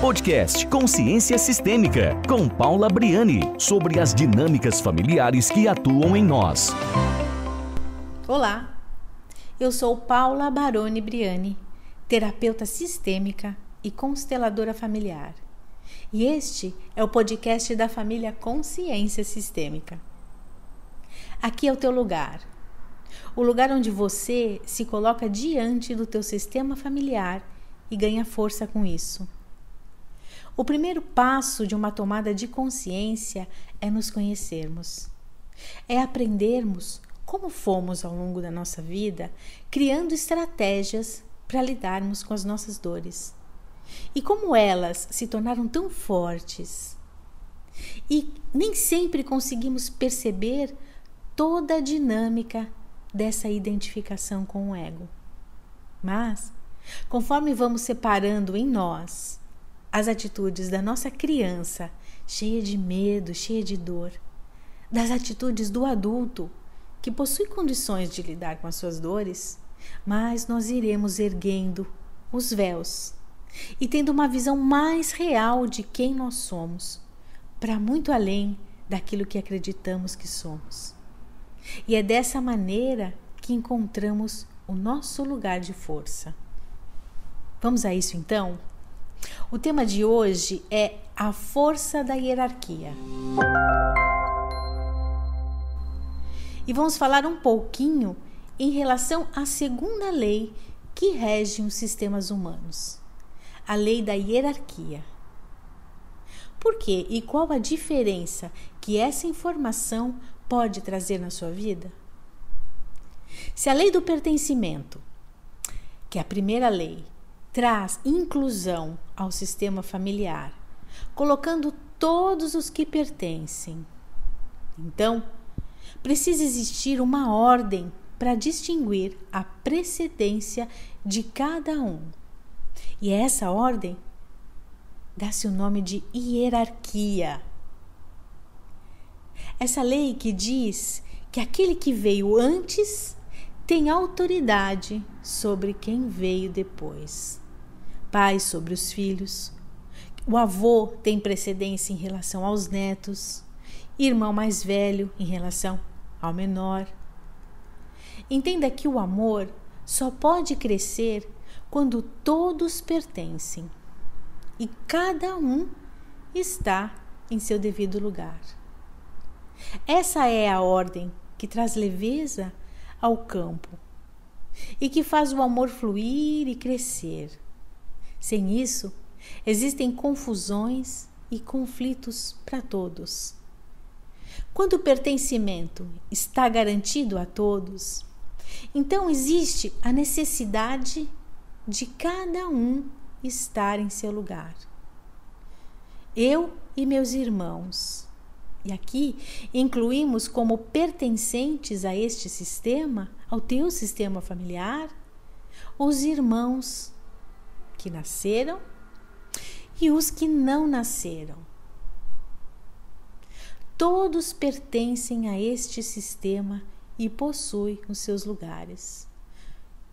Podcast Consciência Sistêmica, com Paula Briani, sobre as dinâmicas familiares que atuam em nós. Olá, eu sou Paula Baroni Briani, terapeuta sistêmica e consteladora familiar. E este é o podcast da família Consciência Sistêmica. Aqui é o teu lugar. O lugar onde você se coloca diante do teu sistema familiar e ganha força com isso. O primeiro passo de uma tomada de consciência é nos conhecermos. É aprendermos como fomos ao longo da nossa vida, criando estratégias para lidarmos com as nossas dores. E como elas se tornaram tão fortes. E nem sempre conseguimos perceber toda a dinâmica dessa identificação com o ego. Mas Conforme vamos separando em nós as atitudes da nossa criança, cheia de medo, cheia de dor, das atitudes do adulto, que possui condições de lidar com as suas dores, mas nós iremos erguendo os véus e tendo uma visão mais real de quem nós somos, para muito além daquilo que acreditamos que somos. E é dessa maneira que encontramos o nosso lugar de força. Vamos a isso então? O tema de hoje é a força da hierarquia. E vamos falar um pouquinho em relação à segunda lei que rege os sistemas humanos, a lei da hierarquia. Por quê e qual a diferença que essa informação pode trazer na sua vida? Se a lei do pertencimento, que é a primeira lei, traz inclusão ao sistema familiar, colocando todos os que pertencem. Então, precisa existir uma ordem para distinguir a precedência de cada um. E essa ordem dá-se o nome de hierarquia. Essa lei que diz que aquele que veio antes tem autoridade sobre quem veio depois pais sobre os filhos. O avô tem precedência em relação aos netos, irmão mais velho em relação ao menor. Entenda que o amor só pode crescer quando todos pertencem e cada um está em seu devido lugar. Essa é a ordem que traz leveza ao campo e que faz o amor fluir e crescer. Sem isso, existem confusões e conflitos para todos. Quando o pertencimento está garantido a todos, então existe a necessidade de cada um estar em seu lugar. Eu e meus irmãos, e aqui incluímos como pertencentes a este sistema, ao teu sistema familiar, os irmãos que nasceram e os que não nasceram. Todos pertencem a este sistema e possuem os seus lugares.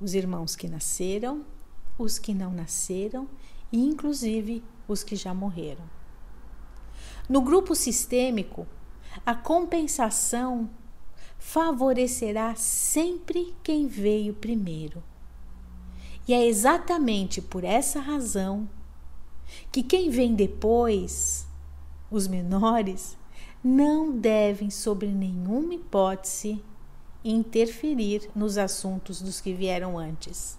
Os irmãos que nasceram, os que não nasceram e, inclusive, os que já morreram. No grupo sistêmico, a compensação favorecerá sempre quem veio primeiro. E é exatamente por essa razão que quem vem depois, os menores, não devem, sob nenhuma hipótese, interferir nos assuntos dos que vieram antes.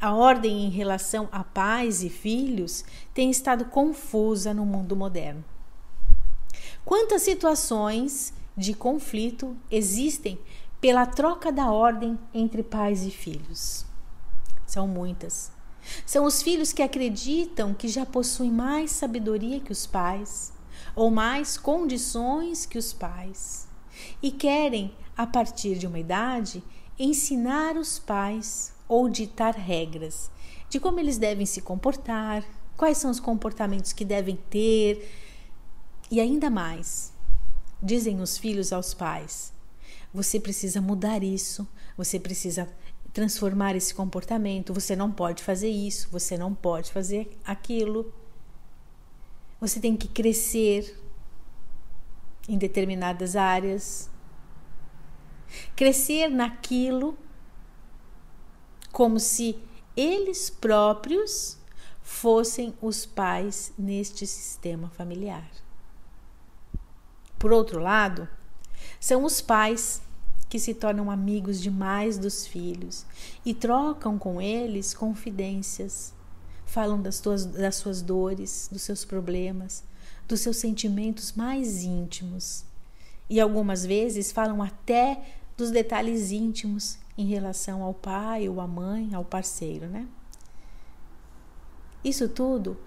A ordem em relação a pais e filhos tem estado confusa no mundo moderno. Quantas situações de conflito existem pela troca da ordem entre pais e filhos? São muitas. São os filhos que acreditam que já possuem mais sabedoria que os pais, ou mais condições que os pais, e querem, a partir de uma idade, ensinar os pais ou ditar regras de como eles devem se comportar, quais são os comportamentos que devem ter, e ainda mais. Dizem os filhos aos pais: você precisa mudar isso, você precisa transformar esse comportamento. Você não pode fazer isso, você não pode fazer aquilo. Você tem que crescer em determinadas áreas. Crescer naquilo como se eles próprios fossem os pais neste sistema familiar. Por outro lado, são os pais que se tornam amigos demais dos filhos e trocam com eles confidências, falam das, tuas, das suas dores, dos seus problemas, dos seus sentimentos mais íntimos. E algumas vezes falam até dos detalhes íntimos em relação ao pai ou à mãe, ao parceiro, né? Isso tudo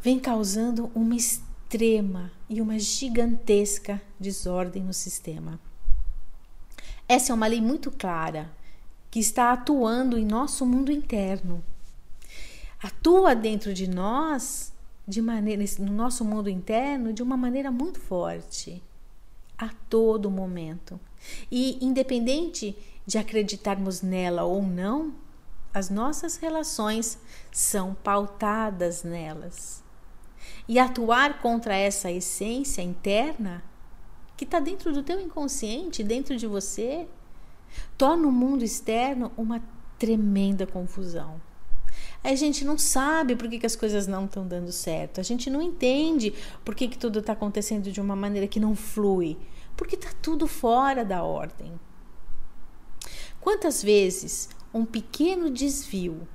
vem causando uma extrema e uma gigantesca desordem no sistema. Essa é uma lei muito clara que está atuando em nosso mundo interno. Atua dentro de nós, de maneira, no nosso mundo interno, de uma maneira muito forte, a todo momento. E independente de acreditarmos nela ou não, as nossas relações são pautadas nelas. E atuar contra essa essência interna que está dentro do teu inconsciente, dentro de você, torna o mundo externo uma tremenda confusão. A gente não sabe por que, que as coisas não estão dando certo. A gente não entende por que, que tudo está acontecendo de uma maneira que não flui. Porque está tudo fora da ordem. Quantas vezes um pequeno desvio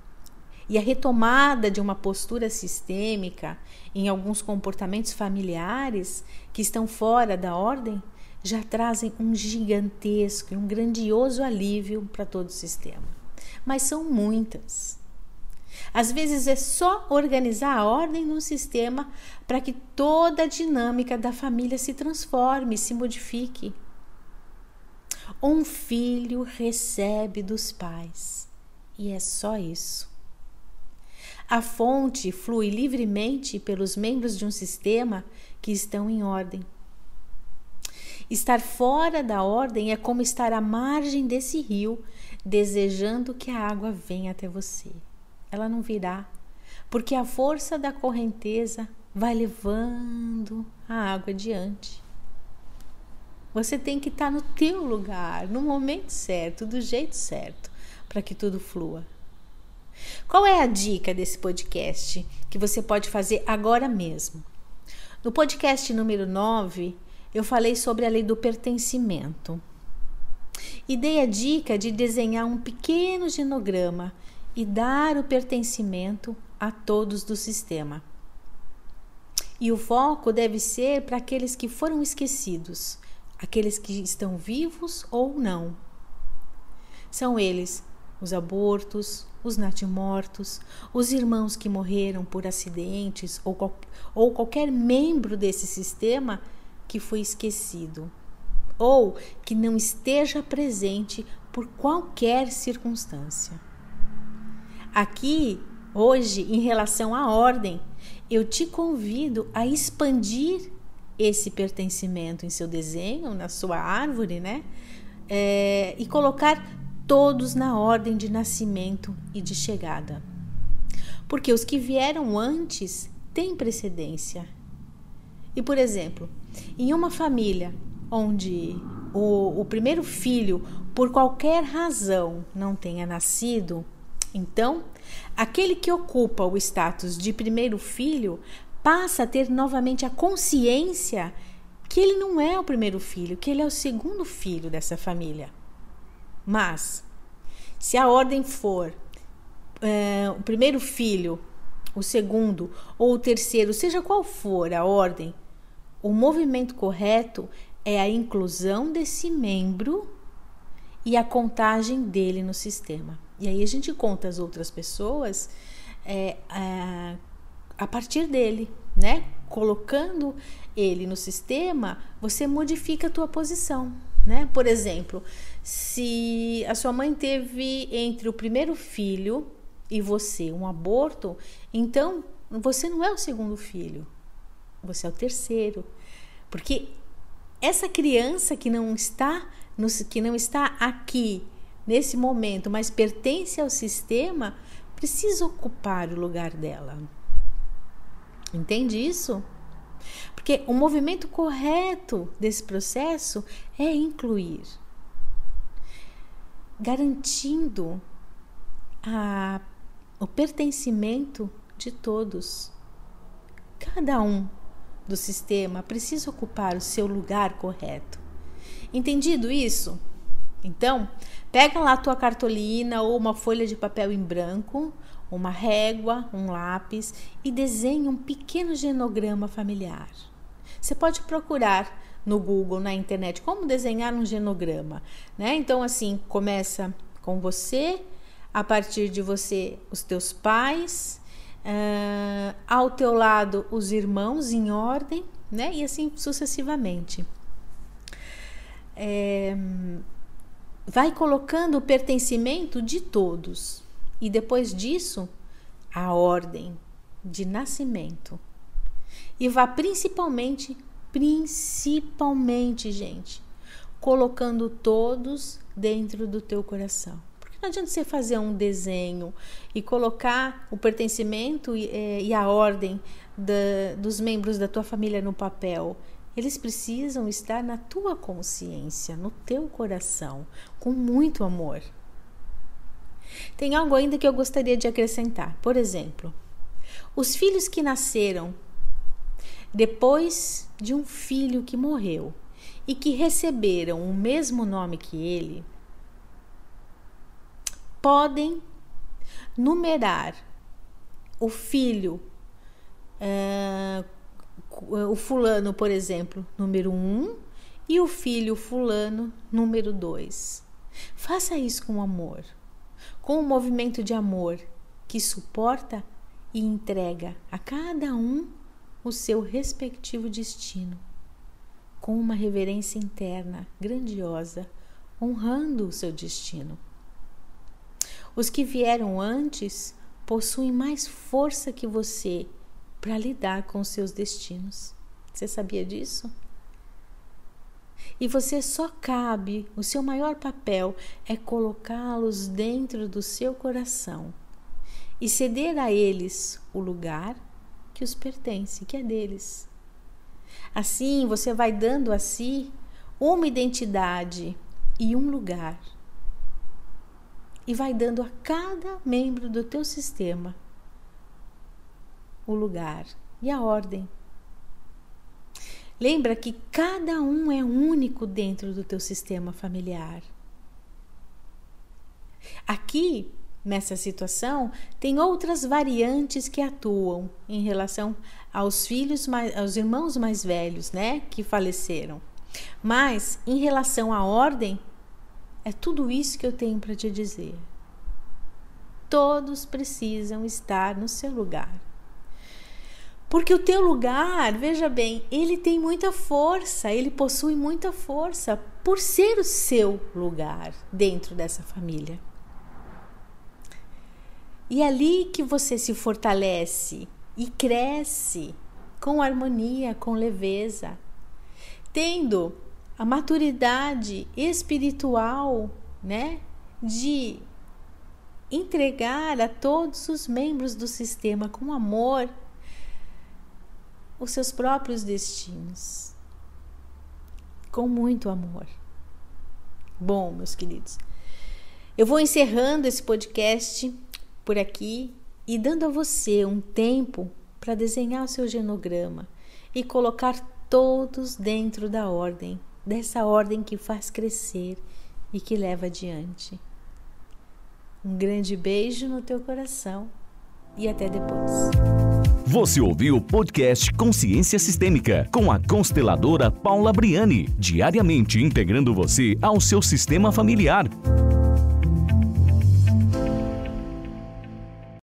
e a retomada de uma postura sistêmica em alguns comportamentos familiares que estão fora da ordem já trazem um gigantesco e um grandioso alívio para todo o sistema. Mas são muitas. Às vezes é só organizar a ordem no sistema para que toda a dinâmica da família se transforme, se modifique. Um filho recebe dos pais, e é só isso. A fonte flui livremente pelos membros de um sistema que estão em ordem. Estar fora da ordem é como estar à margem desse rio, desejando que a água venha até você. Ela não virá, porque a força da correnteza vai levando a água adiante. Você tem que estar no teu lugar, no momento certo, do jeito certo, para que tudo flua. Qual é a dica desse podcast que você pode fazer agora mesmo? No podcast número 9, eu falei sobre a lei do pertencimento. E dei a dica de desenhar um pequeno genograma e dar o pertencimento a todos do sistema. E o foco deve ser para aqueles que foram esquecidos, aqueles que estão vivos ou não. São eles os abortos, os natimortos, os irmãos que morreram por acidentes ou, qual, ou qualquer membro desse sistema que foi esquecido ou que não esteja presente por qualquer circunstância. Aqui, hoje, em relação à ordem, eu te convido a expandir esse pertencimento em seu desenho, na sua árvore, né? É, e colocar todos na ordem de nascimento e de chegada. Porque os que vieram antes têm precedência. E, por exemplo, em uma família onde o, o primeiro filho, por qualquer razão, não tenha nascido, então aquele que ocupa o status de primeiro filho passa a ter novamente a consciência que ele não é o primeiro filho, que ele é o segundo filho dessa família. Mas, se a ordem for é, o primeiro filho, o segundo ou o terceiro, seja qual for a ordem, o movimento correto é a inclusão desse membro e a contagem dele no sistema. E aí a gente conta as outras pessoas é, é, a partir dele, né? Colocando ele no sistema, você modifica a tua posição, né? Por exemplo, se a sua mãe teve entre o primeiro filho e você um aborto, então você não é o segundo filho, você é o terceiro. Porque essa criança que não está, que não está aqui nesse momento, mas pertence ao sistema, precisa ocupar o lugar dela. Entende isso? Porque o movimento correto desse processo é incluir, garantindo a, o pertencimento de todos. Cada um do sistema precisa ocupar o seu lugar correto. Entendido isso? Então, pega lá a tua cartolina ou uma folha de papel em branco, uma régua, um lápis e desenhe um pequeno genograma familiar. Você pode procurar no Google, na internet, como desenhar um genograma, né? Então, assim, começa com você, a partir de você, os teus pais, uh, ao teu lado, os irmãos em ordem, né? E assim sucessivamente. É, vai colocando o pertencimento de todos e depois disso a ordem de nascimento. E vá principalmente, principalmente, gente, colocando todos dentro do teu coração. Porque não adianta você fazer um desenho e colocar o pertencimento e, é, e a ordem da, dos membros da tua família no papel. Eles precisam estar na tua consciência, no teu coração, com muito amor. Tem algo ainda que eu gostaria de acrescentar. Por exemplo, os filhos que nasceram depois de um filho que morreu e que receberam o mesmo nome que ele, podem numerar o filho, uh, o fulano, por exemplo, número um, e o filho fulano, número dois. Faça isso com amor com um movimento de amor que suporta e entrega a cada um o seu respectivo destino, com uma reverência interna grandiosa, honrando o seu destino. Os que vieram antes possuem mais força que você para lidar com seus destinos. Você sabia disso? E você só cabe, o seu maior papel é colocá-los dentro do seu coração e ceder a eles o lugar que os pertence, que é deles. Assim, você vai dando a si uma identidade e um lugar. E vai dando a cada membro do teu sistema o lugar e a ordem Lembra que cada um é único dentro do teu sistema familiar. Aqui, nessa situação, tem outras variantes que atuam em relação aos filhos, aos irmãos mais velhos, né, que faleceram. Mas em relação à ordem, é tudo isso que eu tenho para te dizer. Todos precisam estar no seu lugar. Porque o teu lugar, veja bem, ele tem muita força, ele possui muita força por ser o seu lugar dentro dessa família. E é ali que você se fortalece e cresce com harmonia, com leveza, tendo a maturidade espiritual, né, de entregar a todos os membros do sistema com amor os seus próprios destinos. Com muito amor. Bom, meus queridos, eu vou encerrando esse podcast por aqui e dando a você um tempo para desenhar o seu genograma e colocar todos dentro da ordem, dessa ordem que faz crescer e que leva adiante. Um grande beijo no teu coração e até depois. Você ouviu o podcast Consciência Sistêmica com a consteladora Paula Briani, diariamente integrando você ao seu sistema familiar.